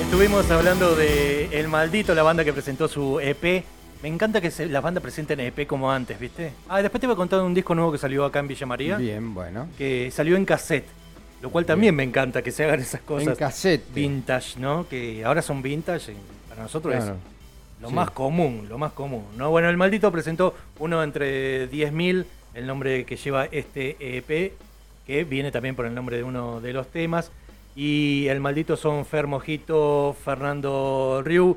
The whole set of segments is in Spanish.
Estuvimos hablando de El Maldito, la banda que presentó su EP. Me encanta que se, las bandas presenten EP como antes, ¿viste? Ah, después te voy a contar un disco nuevo que salió acá en Villa María. Bien, bueno. Que salió en cassette. Lo cual también me encanta que se hagan esas cosas. En cassette. Vintage, ¿no? Que ahora son vintage. y Para nosotros Claro. es lo Sí. más común, lo más común. ¿no? Bueno, el maldito presentó uno entre 10.000, el nombre que lleva este EP, que viene también por el nombre de uno de los temas. Y el maldito son Fer Mojito, Fernando Riu,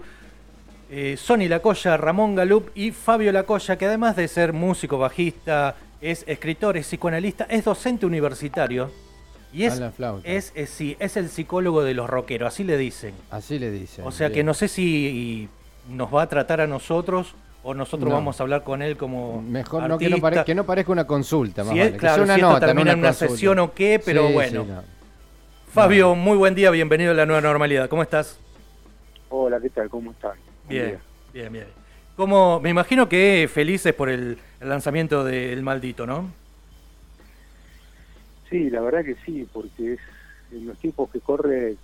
eh, Sonny Lacoya, Ramón Galup y Fabio Lacoya, que además de ser músico, bajista, es escritor, es psicoanalista, es docente universitario. Y es, es, es, sí, es el psicólogo de los rockeros, así le dicen. Así le dicen. O sea que no sé si nos va a tratar a nosotros o nosotros No. vamos a hablar con él como Mejor no que, no artista. pare- que no parezca una consulta, más Si es, que claro, sea una si nota, no una consulta. sesión o qué, pero Sí, bueno. sí, no. Fabio, muy buen día, bienvenido a la nueva normalidad. ¿Cómo estás? Hola, ¿qué tal? ¿Cómo están? Bien, bien, bien. Como, me imagino que felices por el, el lanzamiento del maldito, ¿no? Sí, la verdad que sí, porque es en los tiempos que corre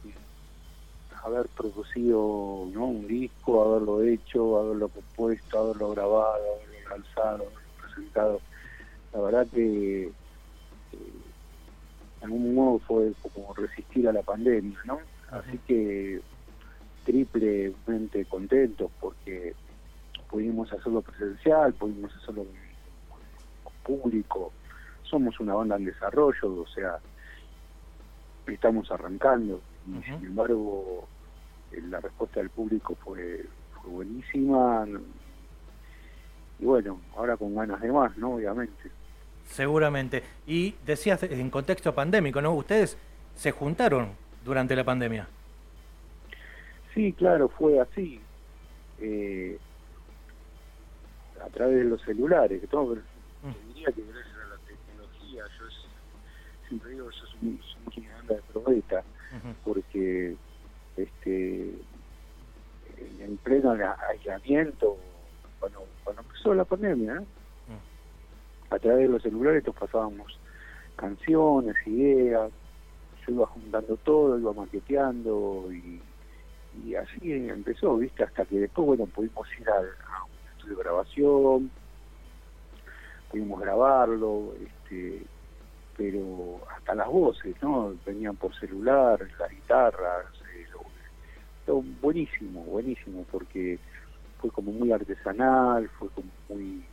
haber producido ¿no? un disco, haberlo hecho, haberlo compuesto, haberlo grabado, haberlo lanzado, haberlo presentado. La verdad que de algún modo fue como resistir a la pandemia, ¿no? Así que triplemente contentos porque pudimos hacerlo presencial, pudimos hacerlo con público, somos una banda en desarrollo, o sea, estamos arrancando y sin embargo eh, la respuesta del público fue, fue buenísima y bueno, ahora con ganas de más, ¿no? Obviamente. Seguramente. Y decías en contexto pandémico, ¿no? Ustedes se juntaron durante la pandemia. Sí, claro, fue así. Eh, a través de los celulares, que todo, Mm. diría que gracias a la tecnología, yo es- siempre digo, yo soy, somos una banda de probeta, porque este en- en pleno aislamiento, cuando, cuando empezó la pandemia, ¿eh? A través de los celulares nos pasábamos canciones, ideas, yo iba juntando todo, iba maqueteando y, y así empezó, ¿viste? Hasta que después, bueno, pudimos ir a, un estudio de grabación, pudimos grabarlo, este pero hasta las voces, ¿no? Venían por celular, las guitarras, eh, todo buenísimo, buenísimo, porque fue como muy artesanal, fue como muy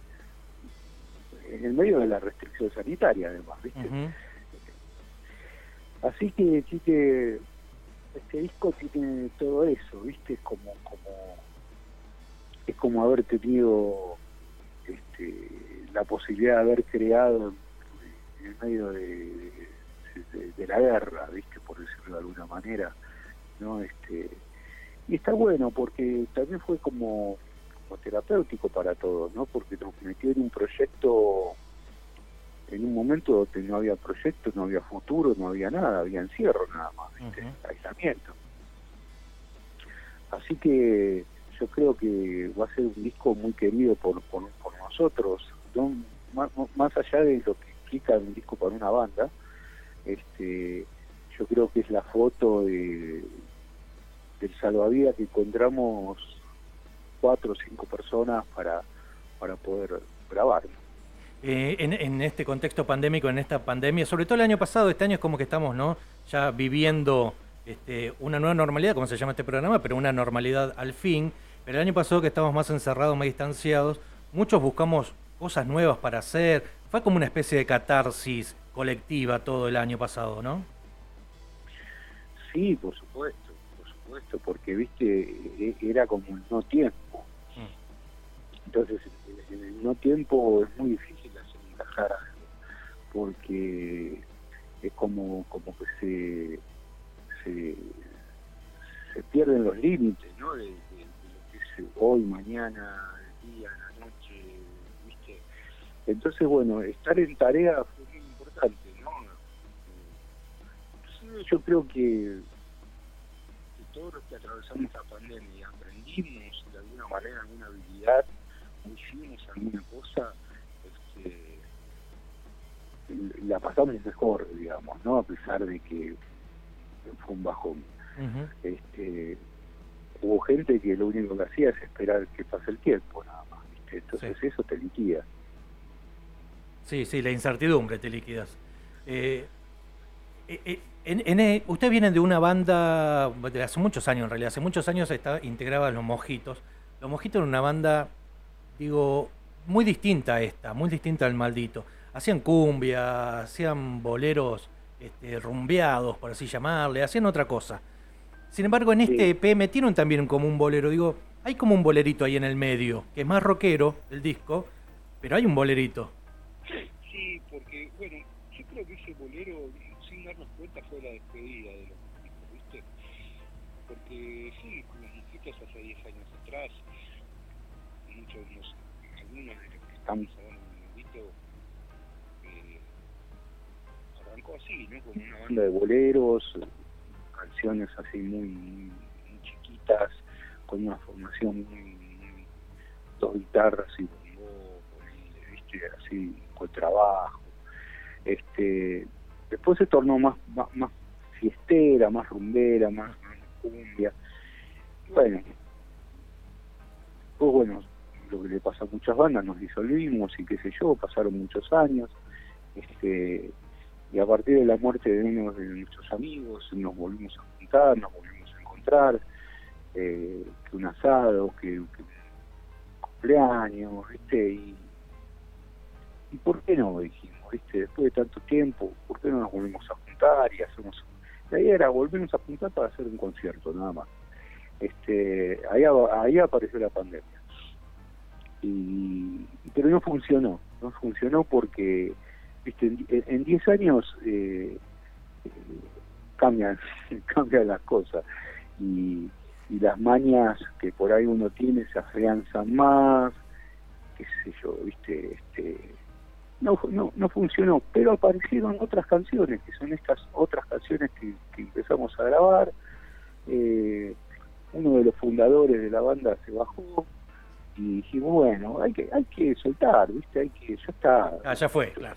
en el medio de la restricción sanitaria además, ¿viste? Así que sí que este disco tiene todo eso, ¿viste? Es como, como es como haber tenido este, la posibilidad de haber creado en el medio de, de- de la guerra, ¿viste? Por decirlo de alguna manera, ¿no? Este, y está bueno porque también fue como, como terapéutico para todos, ¿no? Porque nos metió en un proyecto en un momento donde no había proyecto, no había futuro, no había nada, había encierro nada más, ¿viste? Aislamiento. Así que yo creo que va a ser un disco muy querido por, por, por nosotros, ¿no? más, más allá de lo que implica un disco para una banda, este, yo creo que es la foto de, del salvavidas que encontramos cuatro o cinco personas para, para poder grabarlo. Eh, en, en este contexto pandémico, en esta pandemia, sobre todo el año pasado, este año es como que estamos, ¿no? Ya viviendo este, una nueva normalidad, como se llama este programa, pero una normalidad al fin. Pero el año pasado que estábamos más encerrados, más distanciados, muchos buscamos cosas nuevas para hacer. Fue como una especie de catarsis colectiva todo el año pasado, ¿no? Sí, por supuesto, por supuesto, porque viste, e- era como el no tiempo. Entonces, en el no tiempo es muy difícil hacer encajar porque es como, como que se, se, pierden los límites, ¿no? De, lo que es hoy, mañana, el día, la noche, ¿viste? Entonces, bueno, estar en tarea fue muy importante, ¿no? Yo creo que, todos los que atravesamos la pandemia aprendimos de alguna manera alguna habilidad hicimos alguna cosa, este, la pasamos mejor, digamos, ¿no? A pesar de que fue un bajón. este, hubo gente que lo único que hacía es esperar que pase el tiempo nada más, ¿viste? entonces eso te liquida. Sí, sí, la incertidumbre te liquidas. Eh, eh, eh en, ustedes vienen de una banda de hace muchos años, en realidad, hace muchos años está, integraba Los Mojitos. Los Mojitos era una banda, digo, muy distinta a esta, muy distinta al Maldito. Hacían cumbia, hacían boleros este, rumbeados, por así llamarle, hacían otra cosa. Sin embargo, en este EP metieron también como un bolero. Digo, hay como un bolerito ahí en el medio, que es más rockero el disco, pero hay un bolerito. Sí, porque, bueno, yo creo que ese bolero darnos cuenta fue la despedida de los mosquitos, ¿viste? Porque sí, con los mosquitos hace 10 años atrás, muchos, los, algunos de los que estamos en el mosquito, eh, arrancó así, ¿no? Como una banda de boleros, canciones así muy, muy, chiquitas, con una formación muy, dos guitarras y ¿viste? Así, con trabajo. Este, Después se tornó más, más, fiestera, más rumbera, más, cumbia. Bueno, pues bueno, lo que le pasa a muchas bandas, nos disolvimos y qué sé yo, pasaron muchos años. Este, y a partir de la muerte de uno de nuestros amigos nos volvimos a juntar, nos volvimos a encontrar, eh, que un asado, que, un cumpleaños, ¿viste? Y, ¿Y por qué no? Dijimos Después de tanto tiempo, ¿por qué no nos volvemos a juntar y hacemos... La idea era volvernos a juntar para hacer un concierto, nada más. Este, ahí, ahí apareció la pandemia. Y, pero no funcionó, no funcionó porque viste en 10 años eh, cambian, cambian las cosas y, y las mañas que por ahí uno tiene se afianzan más, qué sé yo, viste, este no, no, no funcionó, pero aparecieron otras canciones, que son estas otras canciones que, empezamos a grabar. Eh, uno de los fundadores de la banda se bajó y dijimos, bueno, hay que hay que soltar, ¿viste? Hay que, ya está. Ah, ya fue, claro.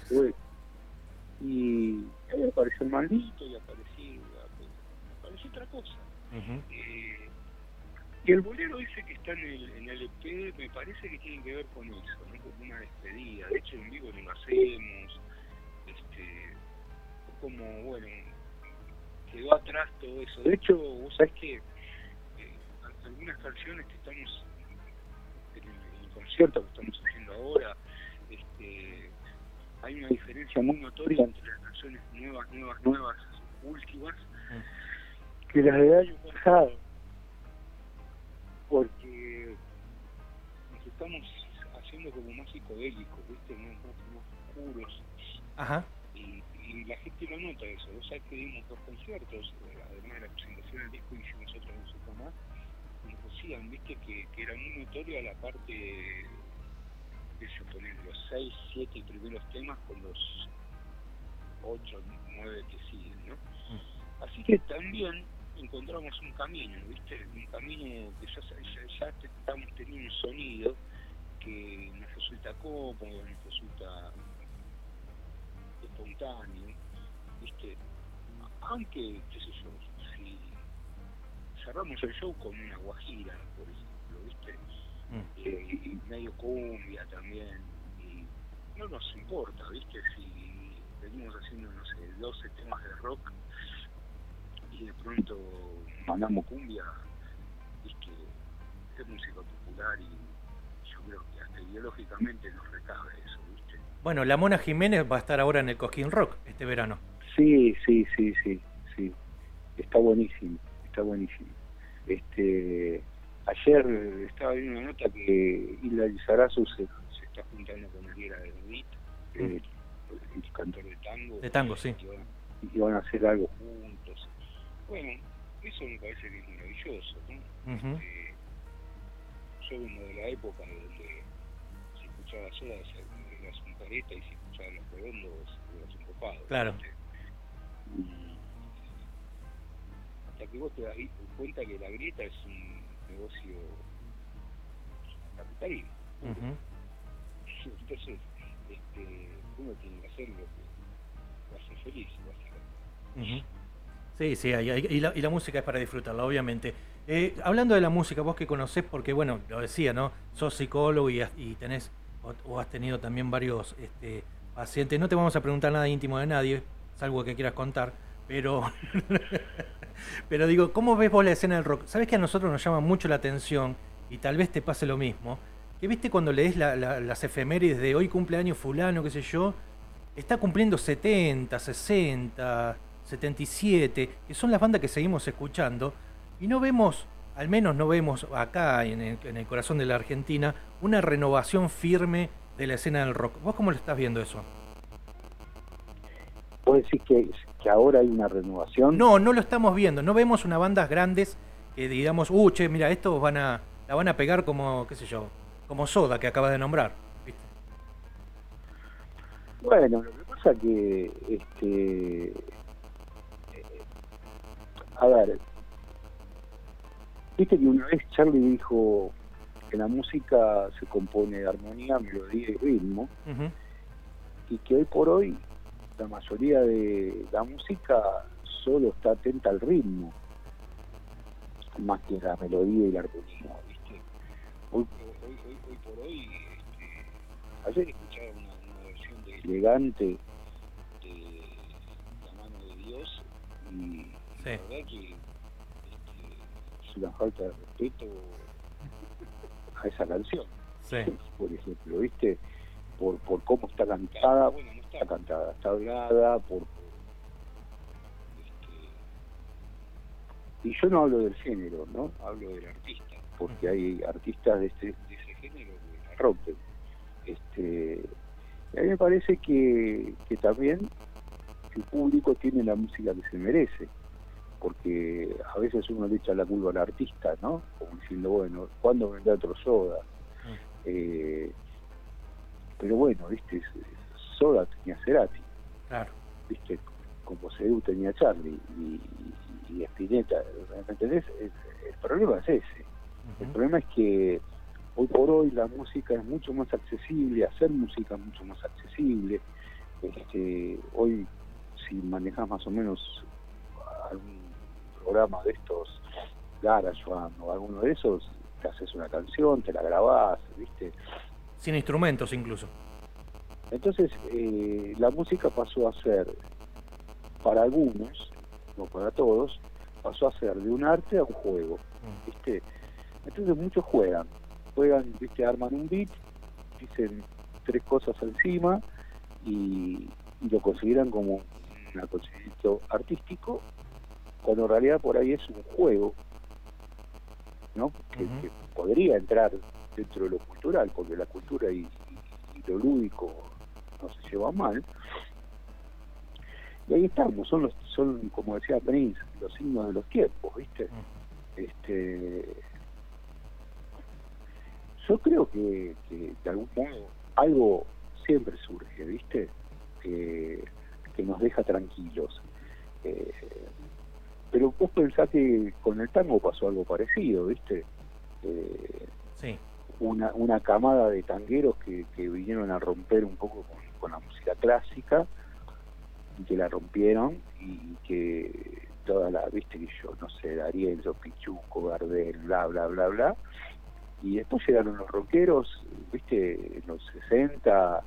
Y ahí apareció el maldito y apareció, apareció otra cosa. Y el bolero ese que está en el, en el EP me parece que tiene que ver con eso, ¿no? como una despedida. De hecho, en vivo no lo hacemos. Este, como, bueno, quedó atrás todo eso. De hecho, vos sabés que eh, algunas canciones que estamos en el, concierto que estamos haciendo ahora, este, hay una diferencia muy notoria entre las canciones nuevas, nuevas, nuevas, últimas, que las de año pasado porque nos estamos haciendo como más psicodélicos, ¿viste? Más, más, oscuros. Ajá. Y, la gente lo nota eso. Vos sabés que dimos dos conciertos, eh, además de la presentación del disco, hicimos otra música más. Decían, ¿viste? Que, que era muy notorio la parte, de poner los seis, siete primeros temas con los ocho, nueve que siguen, ¿no? Mm. Así que también encontramos un camino, ¿viste? Un camino que ya, ya, estamos teniendo un sonido que nos resulta cómodo, nos resulta espontáneo, ¿viste? Aunque, qué sé yo, cerramos el show con una guajira, por ejemplo, ¿viste? Mm. Eh, y medio cumbia también, y no nos importa, ¿viste? Si venimos haciendo, no sé, 12 temas de rock, de pronto mandamos cumbia, es que es música popular y yo creo que hasta ideológicamente nos recabe eso, ¿viste? Bueno, la Mona Jiménez va a estar ahora en el Cosquín Rock este verano. Sí, sí, sí, sí, sí. Está buenísimo, está buenísimo. Este, ayer estaba viendo una nota que Hilda Lizarazu se, se está juntando con Ariela de David, mm. el, cantor de tango. De tango, sí. Y van a hacer algo juntos. Bueno, eso me parece que es maravilloso, ¿no? Este, yo vengo de la época donde se escuchaba sola eras un careta y se escuchaban los redondos eras un copado. Claro. Y hasta que vos te das cuenta que la grieta es un negocio capitalista. Entonces, este, uno tiene que hacer lo que lo hace feliz, básicamente. Sí, sí, y, la, y la música es para disfrutarla, obviamente. Eh, hablando de la música, vos que conocés, porque bueno, lo decía, ¿no? Sos psicólogo y, y tenés, o, has tenido también varios este, pacientes. No te vamos a preguntar nada íntimo de nadie, salvo que quieras contar, pero, pero digo, ¿cómo ves vos la escena del rock? Sabes que a nosotros nos llama mucho la atención, y tal vez te pase lo mismo, que viste cuando lees la, las efemérides de hoy cumpleaños fulano, qué sé yo, está cumpliendo 70, 60, 77, que son las bandas que seguimos escuchando, y no vemos, al menos no vemos acá en el, corazón de la Argentina, una renovación firme de la escena del rock. ¿Vos cómo lo estás viendo eso? ¿Puedes decir que, que ahora hay una renovación? No, no lo estamos viendo. No vemos unas bandas grandes que digamos, uh, che, mira, estos van a, la van a pegar como, qué sé yo, como Soda que acaba de nombrar. Bueno, lo que pasa que, este, a ver, viste que una vez Charlie dijo que la música se compone de armonía, melodía y ritmo, y que hoy por hoy la mayoría de la música solo está atenta al ritmo, más que la melodía y la armonía, ¿viste? Hoy, por hoy, este, ayer escuchaba una, versión de Elegante de La mano de Dios y la verdad que este, es una falta de respeto a esa canción, por ejemplo, ¿viste? Por, por cómo está cantada, bueno, está cantada, está hablada, por, este, y yo no hablo del género, ¿no? Hablo del artista, porque hay artistas de, este, de ese género que la rompen. Este, y a mí me parece que, que también el público tiene la música que se merece porque a veces uno le echa la culpa al artista, ¿no? Como diciendo, bueno, ¿cuándo vendrá otro Soda? Mm. Eh, pero bueno, viste, Soda tenía Cerati, claro. viste, como Sedu tenía Charlie y, y, Spinetta, ¿me entendés? El, problema es ese. El problema es que hoy por hoy la música es mucho más accesible, hacer música es mucho más accesible. Este, hoy, si manejas más o menos algún programa de estos GarageBand o alguno de esos, te haces una canción, te la grabás, ¿viste? Sin instrumentos incluso. Entonces, eh, la música pasó a ser, para algunos, no para todos, pasó a ser de un arte a un juego, mm. ¿viste? Entonces muchos juegan, juegan, ¿viste? Arman un beat, dicen tres cosas encima y, y lo consideran como un acontecimiento artístico cuando en realidad por ahí es un juego, ¿no? Que, podría entrar dentro de lo cultural, porque la cultura y, lo lúdico no se lleva mal. Y ahí estamos, son los, son como decía Prince, los signos de los tiempos, ¿viste? Este yo creo que, de algún modo algo siempre surge, ¿viste? Que, que nos deja tranquilos. Eh, pero vos pensás que con el tango pasó algo parecido, ¿viste? Eh, sí. Una, una camada de tangueros que, que vinieron a romper un poco con, la música clásica y que la rompieron y que toda la, viste que yo, no sé, Ariel, Pichuco, Gardel, bla, bla, bla, bla. Y después llegaron los rockeros, viste, en los 60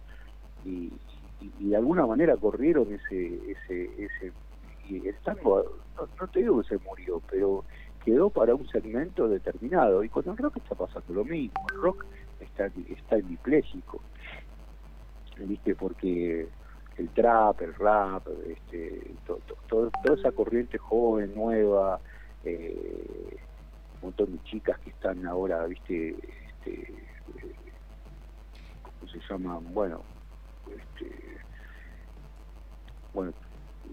y, y, de alguna manera corrieron ese, ese, ese y el tango, no, te digo que se murió, pero quedó para un segmento determinado. Y con el rock está pasando lo mismo. El rock está, está hemipléjico. ¿Viste? Porque el trap, el rap, este, toda esa corriente joven, nueva, eh, un montón de chicas que están ahora, ¿viste? Este, eh, ¿Cómo se llaman? Bueno, este, bueno,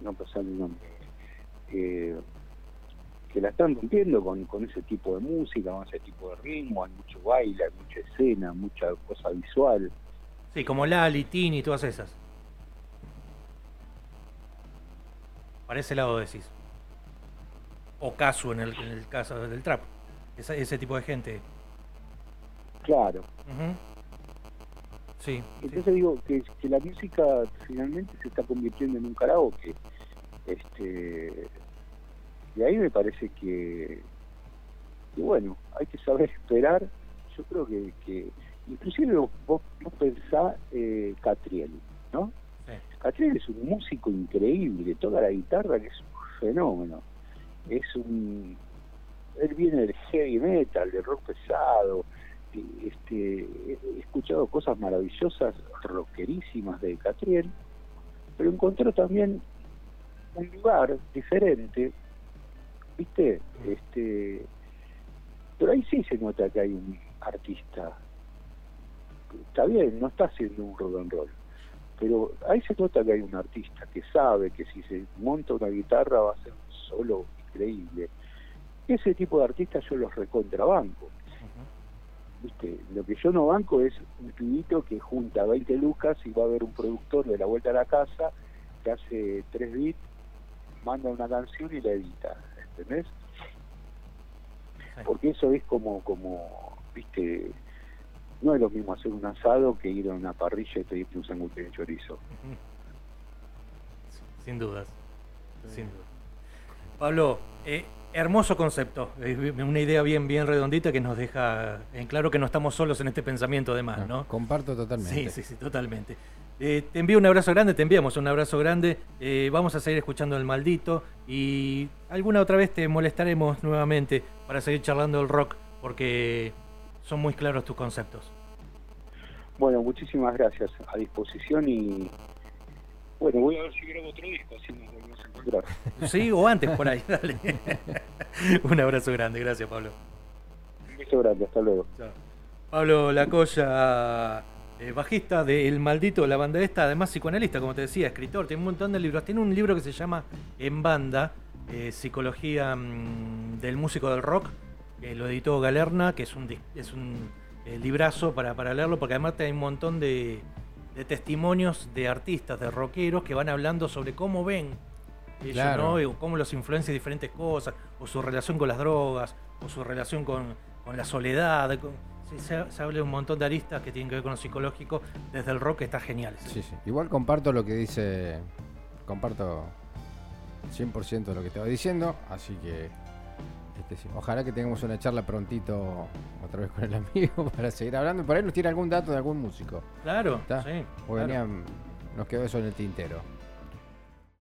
no pasar el nombre, eh, que la están rompiendo con, con ese tipo de música, con ese tipo de ritmo, hay mucho baile, hay mucha escena, mucha cosa visual. Sí, como Lali, Tini y todas esas. Para ese lado decís. O Casu en el, en el caso del trap. Ese, ese tipo de gente. Claro. Sí. Entonces digo que, que, la música finalmente se está convirtiendo en un karaoke. Este, Y ahí me parece que, que, bueno, hay que saber esperar. Yo creo que, que inclusive vos, vos, pensás eh, Catriel, ¿no? Catriel es un músico increíble, toda la guitarra que es un fenómeno. Es un él viene del heavy metal, del rock pesado, este, he escuchado cosas maravillosas, rockerísimas de Catriel, pero encontró también un lugar diferente, ¿viste? Este, pero ahí sí se nota que hay un artista. Está bien, no está haciendo un rock and roll, pero ahí se nota que hay un artista que sabe que si se monta una guitarra va a ser un solo increíble. Ese tipo de artistas yo los recontrabanco. ¿Viste? Lo que yo no banco es un pibito que junta 20 lucas y va a ver un productor de la vuelta a la casa que hace 3 bits, manda una canción y la edita, ¿entendés? Porque eso es como, como, viste, no es lo mismo hacer un asado que ir a una parrilla y pedirte un sándwich de chorizo. Sin dudas, sin dudas. Pablo, eh, Hermoso concepto, una idea bien, bien redondita que nos deja en claro que no estamos solos en este pensamiento de más, ¿no? Comparto totalmente. Sí, sí, sí, totalmente. Eh, te envío un abrazo grande, te enviamos un abrazo grande. Eh, vamos a seguir escuchando el maldito y alguna otra vez te molestaremos nuevamente para seguir charlando el rock porque son muy claros tus conceptos. Bueno, muchísimas gracias. A disposición y bueno, voy a ver si grabo otro disco, así nos volvemos a encontrar. Sí, o antes por ahí, dale. Un abrazo grande, gracias Pablo. Un beso grande, hasta luego. Pablo Lacoya, eh, bajista de El Maldito, la banda esta, además psicoanalista, como te decía, escritor, tiene un montón de libros. Tiene un libro que se llama En Banda, eh, Psicología mm, del Músico del Rock, que lo editó Galerna, que es un, es un eh, librazo para, para leerlo, porque además hay un montón de de testimonios de artistas, de rockeros que van hablando sobre cómo ven ellos, ¿no? cómo los influencia diferentes cosas, o su relación con las drogas, o su relación con, la soledad. Se, habla de un montón de aristas que tienen que ver con lo psicológico. Desde el rock está genial. Sí, sí. Igual comparto lo que dice, comparto 100% de lo que va diciendo, así que este, ojalá que tengamos una charla prontito otra vez con el amigo para seguir hablando. Por ahí nos tiene algún dato de algún músico. Claro, sí. Porque nos quedó eso en el tintero.